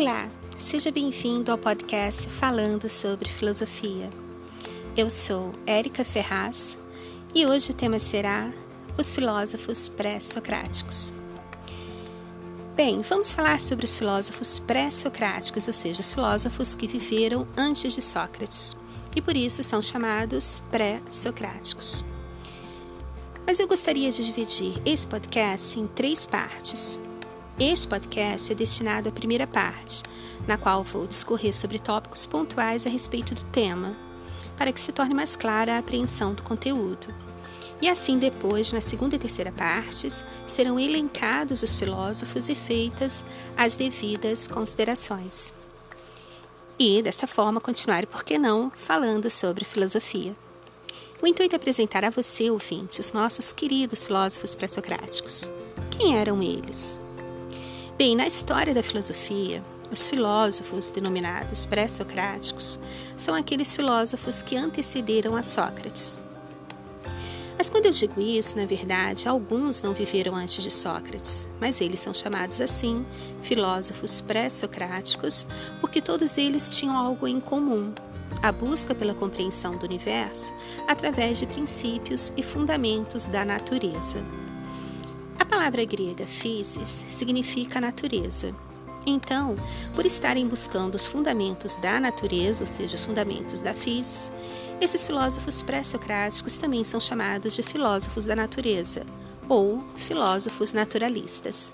Olá, seja bem-vindo ao podcast Falando sobre Filosofia. Eu sou Érica Ferraz e hoje o tema será os filósofos pré-socráticos. Bem, vamos falar sobre os filósofos pré-socráticos, ou seja, os filósofos que viveram antes de Sócrates e por isso são chamados pré-socráticos. Mas eu gostaria de dividir esse podcast em três partes. Este podcast é destinado à primeira parte, na qual vou discorrer sobre tópicos pontuais a respeito do tema, para que se torne mais clara a apreensão do conteúdo. E assim, depois, na segunda e terceira partes, serão elencados os filósofos e feitas as devidas considerações. E, desta forma, continuar, por que não, falando sobre filosofia. O intuito é apresentar a você, ouvinte, os nossos queridos filósofos pré-socráticos. Quem eram eles? Bem, na história da filosofia, os filósofos denominados pré-socráticos são aqueles filósofos que antecederam a Sócrates. Mas quando eu digo isso, na verdade, alguns não viveram antes de Sócrates, mas eles são chamados assim, filósofos pré-socráticos, porque todos eles tinham algo em comum: a busca pela compreensão do universo através de princípios e fundamentos da natureza palavra grega physis significa natureza. Então, por estarem buscando os fundamentos da natureza, ou seja, os fundamentos da physis, esses filósofos pré-socráticos também são chamados de filósofos da natureza, ou filósofos naturalistas.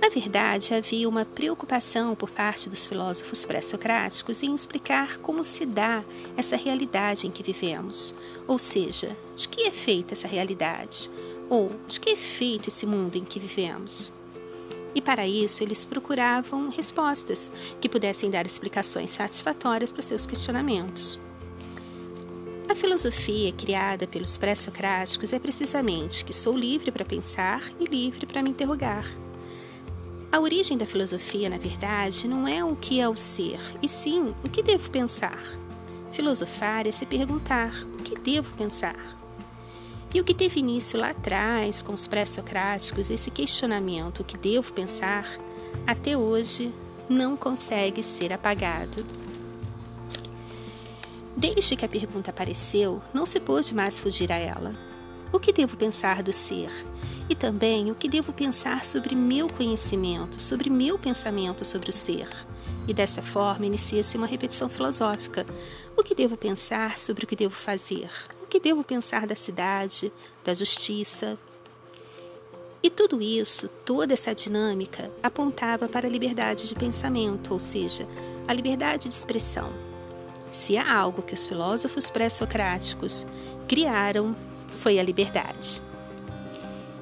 Na verdade, havia uma preocupação por parte dos filósofos pré-socráticos em explicar como se dá essa realidade em que vivemos, ou seja, de que é feita essa realidade, ou de que é feito esse mundo em que vivemos? E para isso eles procuravam respostas que pudessem dar explicações satisfatórias para seus questionamentos. A filosofia criada pelos pré-socráticos é precisamente que sou livre para pensar e livre para me interrogar. A origem da filosofia, na verdade, não é o que é o ser, e sim o que devo pensar. Filosofar é se perguntar o que devo pensar. E o que teve início lá atrás, com os pré-socráticos, esse questionamento, o que devo pensar, até hoje não consegue ser apagado. Desde que a pergunta apareceu, não se pôde mais fugir a ela. O que devo pensar do ser? E também o que devo pensar sobre meu conhecimento, sobre meu pensamento sobre o ser? E dessa forma inicia-se uma repetição filosófica. O que devo pensar sobre o que devo fazer? Que devo pensar da cidade, da justiça? E tudo isso, toda essa dinâmica, apontava para a liberdade de pensamento, ou seja, a liberdade de expressão. Se há algo que os filósofos pré-socráticos criaram, foi a liberdade.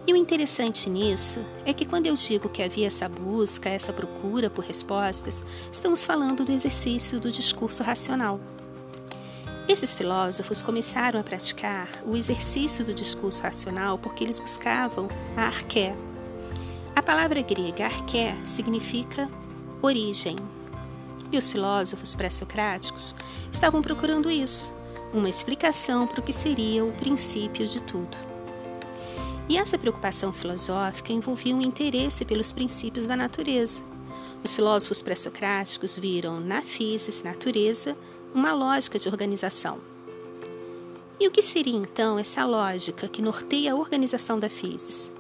E o interessante nisso é que quando eu digo que havia essa busca, essa procura por respostas, estamos falando do exercício do discurso racional. Esses filósofos começaram a praticar o exercício do discurso racional porque eles buscavam a arqué. A palavra grega arqué significa origem. E os filósofos pré-socráticos estavam procurando isso, uma explicação para o que seria o princípio de tudo. E essa preocupação filosófica envolvia um interesse pelos princípios da natureza. Os filósofos pré-socráticos viram na física, natureza, uma lógica de organização. E o que seria então essa lógica que norteia a organização da physis?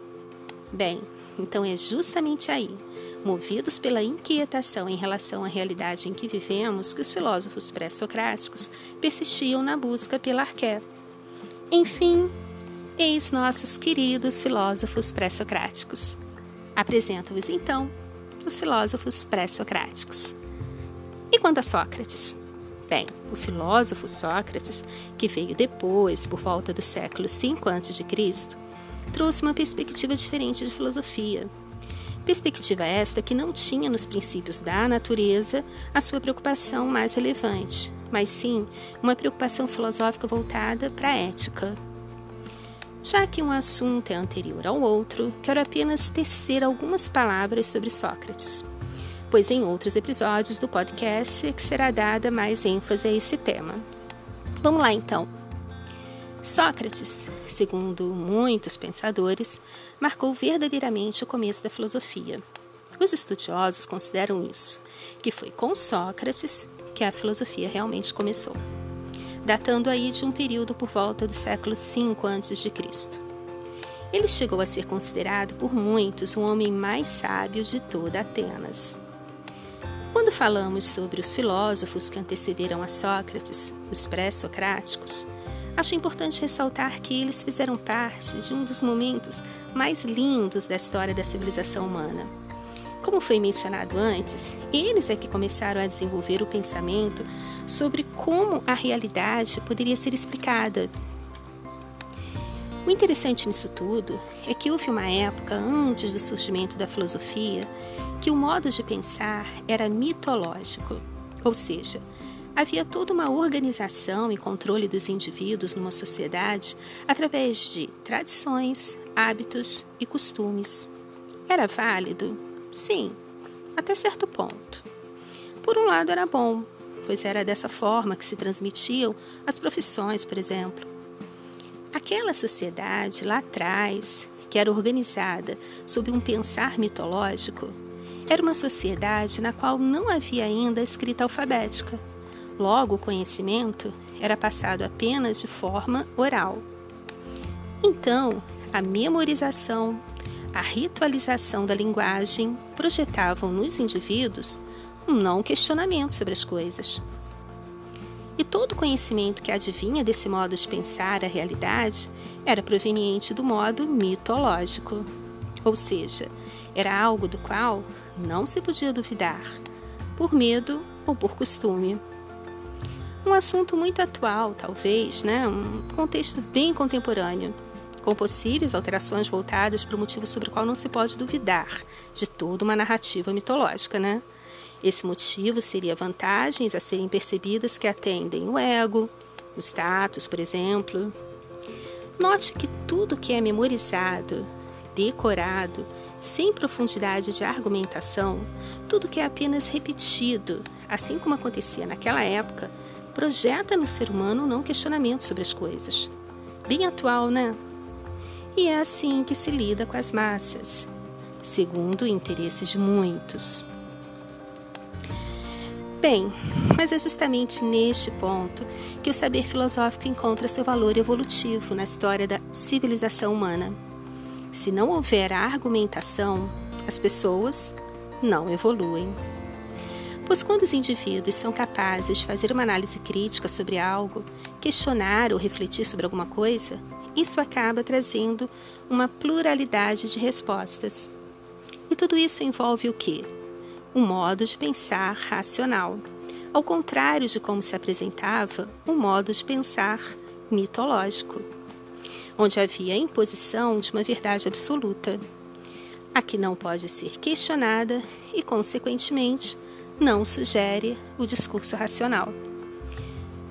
Bem, então é justamente aí, movidos pela inquietação em relação à realidade em que vivemos, que os filósofos pré-socráticos persistiam na busca pela arqué. Enfim, eis nossos queridos filósofos pré-socráticos. Apresento-vos então os filósofos pré-socráticos. E quanto a Sócrates? Bem, o filósofo Sócrates, que veio depois, por volta do século V a.C., trouxe uma perspectiva diferente de filosofia. Perspectiva esta que não tinha nos princípios da natureza a sua preocupação mais relevante, mas sim uma preocupação filosófica voltada para a ética. Já que um assunto é anterior ao outro, quero apenas tecer algumas palavras sobre Sócrates pois em outros episódios do podcast que será dada mais ênfase a esse tema. Vamos lá então. Sócrates, segundo muitos pensadores, marcou verdadeiramente o começo da filosofia. Os estudiosos consideram isso, que foi com Sócrates que a filosofia realmente começou, datando aí de um período por volta do século V a.C. Ele chegou a ser considerado por muitos o homem mais sábio de toda Atenas. Quando falamos sobre os filósofos que antecederam a Sócrates, os pré-socráticos, acho importante ressaltar que eles fizeram parte de um dos momentos mais lindos da história da civilização humana. Como foi mencionado antes, eles é que começaram a desenvolver o pensamento sobre como a realidade poderia ser explicada o interessante nisso tudo é que houve uma época antes do surgimento da filosofia que o modo de pensar era mitológico, ou seja, havia toda uma organização e controle dos indivíduos numa sociedade através de tradições, hábitos e costumes. Era válido? Sim, até certo ponto. Por um lado, era bom, pois era dessa forma que se transmitiam as profissões, por exemplo. Aquela sociedade lá atrás, que era organizada sob um pensar mitológico, era uma sociedade na qual não havia ainda escrita alfabética. Logo, o conhecimento era passado apenas de forma oral. Então, a memorização, a ritualização da linguagem projetavam nos indivíduos um não questionamento sobre as coisas. E todo conhecimento que adivinha desse modo de pensar a realidade era proveniente do modo mitológico, ou seja, era algo do qual não se podia duvidar, por medo ou por costume. Um assunto muito atual, talvez, né? um contexto bem contemporâneo, com possíveis alterações voltadas para o motivo sobre o qual não se pode duvidar de toda uma narrativa mitológica, né? Esse motivo seria vantagens a serem percebidas que atendem o ego, o status, por exemplo. Note que tudo que é memorizado, decorado, sem profundidade de argumentação, tudo que é apenas repetido, assim como acontecia naquela época, projeta no ser humano um não questionamento sobre as coisas. Bem atual, né? E é assim que se lida com as massas, segundo o interesse de muitos. Bem, mas é justamente neste ponto que o saber filosófico encontra seu valor evolutivo na história da civilização humana. Se não houver argumentação, as pessoas não evoluem. Pois quando os indivíduos são capazes de fazer uma análise crítica sobre algo, questionar ou refletir sobre alguma coisa, isso acaba trazendo uma pluralidade de respostas. E tudo isso envolve o quê? um modo de pensar racional, ao contrário de como se apresentava um modo de pensar mitológico, onde havia a imposição de uma verdade absoluta, a que não pode ser questionada e, consequentemente, não sugere o discurso racional.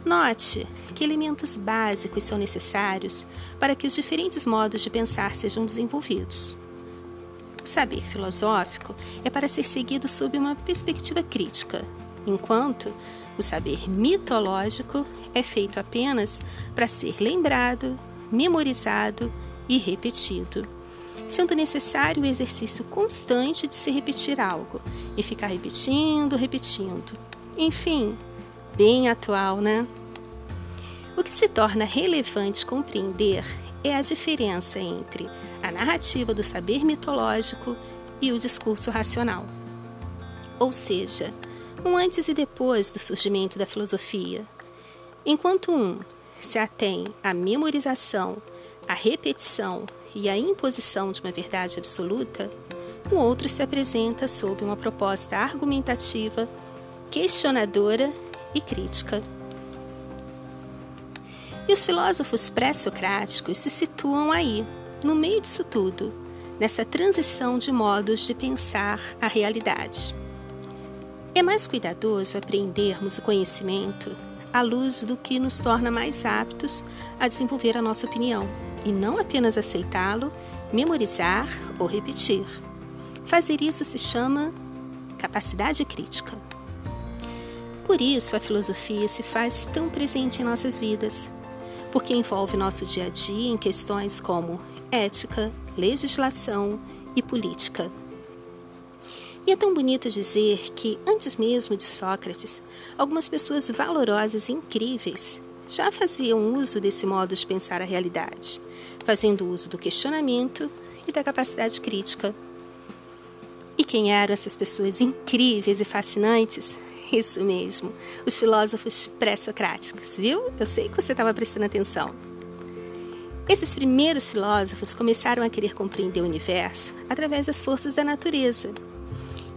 Note que elementos básicos são necessários para que os diferentes modos de pensar sejam desenvolvidos. O saber filosófico é para ser seguido sob uma perspectiva crítica, enquanto o saber mitológico é feito apenas para ser lembrado, memorizado e repetido, sendo necessário o exercício constante de se repetir algo e ficar repetindo, repetindo. Enfim, bem atual, né? O que se torna relevante compreender é a diferença entre a narrativa do saber mitológico e o discurso racional. Ou seja, um antes e depois do surgimento da filosofia. Enquanto um se atém à memorização, à repetição e à imposição de uma verdade absoluta, o outro se apresenta sob uma proposta argumentativa, questionadora e crítica. E os filósofos pré-socráticos se situam aí, no meio disso tudo, nessa transição de modos de pensar a realidade. É mais cuidadoso aprendermos o conhecimento à luz do que nos torna mais aptos a desenvolver a nossa opinião, e não apenas aceitá-lo, memorizar ou repetir. Fazer isso se chama capacidade crítica. Por isso, a filosofia se faz tão presente em nossas vidas, porque envolve nosso dia a dia em questões como ética, legislação e política. E é tão bonito dizer que, antes mesmo de Sócrates, algumas pessoas valorosas e incríveis já faziam uso desse modo de pensar a realidade, fazendo uso do questionamento e da capacidade crítica. E quem eram essas pessoas incríveis e fascinantes? Isso mesmo, os filósofos pré-socráticos, viu? Eu sei que você estava prestando atenção. Esses primeiros filósofos começaram a querer compreender o universo através das forças da natureza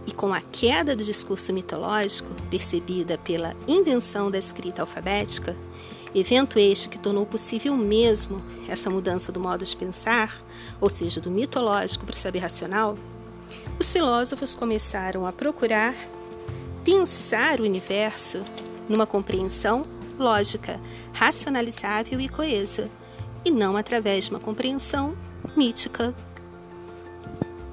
e com a queda do discurso mitológico, percebida pela invenção da escrita alfabética, evento este que tornou possível mesmo essa mudança do modo de pensar, ou seja, do mitológico para o saber racional, os filósofos começaram a procurar pensar o universo numa compreensão lógica, racionalizável e coesa, e não através de uma compreensão mítica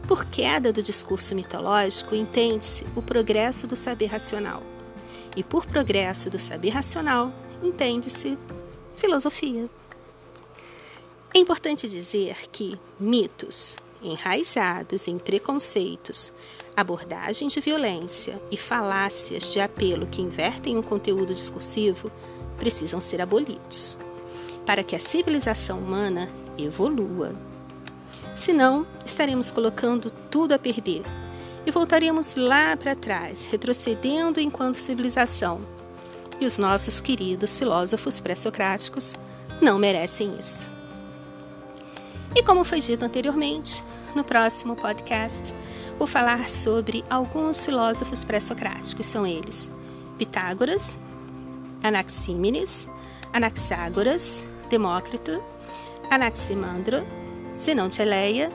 por queda do discurso mitológico, entende-se o progresso do saber racional. E por progresso do saber racional, entende-se filosofia. É importante dizer que mitos enraizados em preconceitos, abordagens de violência e falácias de apelo que invertem o conteúdo discursivo precisam ser abolidos, para que a civilização humana evolua. Senão, estaremos colocando tudo a perder e voltaremos lá para trás, retrocedendo enquanto civilização. E os nossos queridos filósofos pré-socráticos não merecem isso. E como foi dito anteriormente, no próximo podcast vou falar sobre alguns filósofos pré-socráticos. São eles: Pitágoras, Anaxímenes, Anaxágoras, Demócrito, Anaximandro, Zenão de Eleia,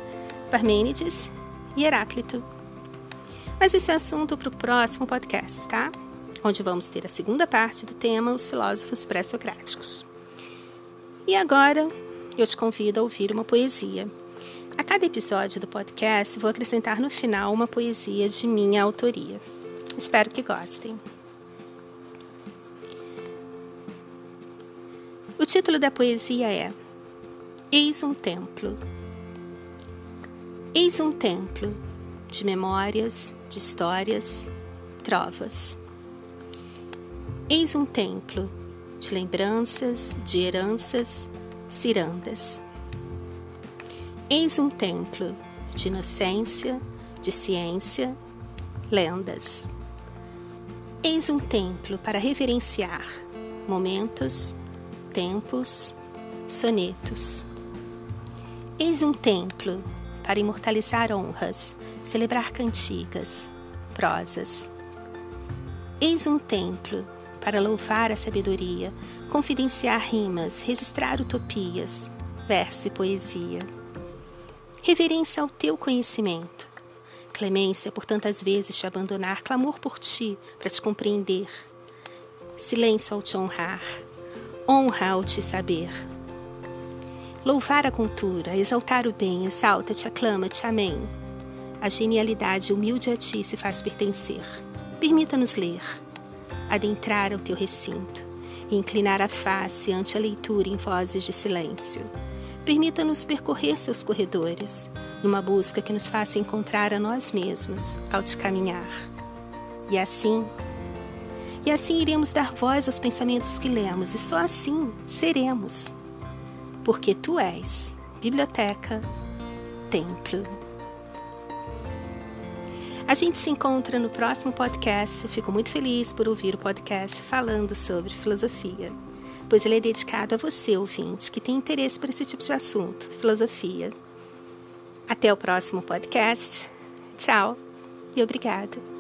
Parmênides e Heráclito. Mas esse é assunto para o próximo podcast, tá? Onde vamos ter a segunda parte do tema Os Filósofos Pré-Socráticos. E agora eu te convido a ouvir uma poesia. A cada episódio do podcast vou acrescentar no final uma poesia de minha autoria. Espero que gostem. O título da poesia é Eis um templo. Eis um templo de memórias, de histórias, trovas. Eis um templo de lembranças, de heranças, cirandas. Eis um templo de inocência, de ciência, lendas. Eis um templo para reverenciar momentos, tempos, sonetos. Eis um templo para imortalizar honras, celebrar cantigas, prosas. Eis um templo para louvar a sabedoria, confidenciar rimas, registrar utopias, verso e poesia. Reverência ao teu conhecimento. Clemência por tantas vezes te abandonar, clamor por ti para te compreender. Silêncio ao te honrar, honra ao te saber. Louvar a cultura, exaltar o bem, exalta-te, aclama-te, amém. A genialidade humilde a ti se faz pertencer. Permita-nos ler, adentrar ao teu recinto e inclinar a face ante a leitura em vozes de silêncio. Permita-nos percorrer seus corredores, numa busca que nos faça encontrar a nós mesmos ao te caminhar. E assim, e assim iremos dar voz aos pensamentos que lemos, e só assim seremos porque tu és biblioteca, templo. A gente se encontra no próximo podcast. Fico muito feliz por ouvir o podcast falando sobre filosofia, pois ele é dedicado a você, ouvinte, que tem interesse por esse tipo de assunto, filosofia. Até o próximo podcast. Tchau e obrigada.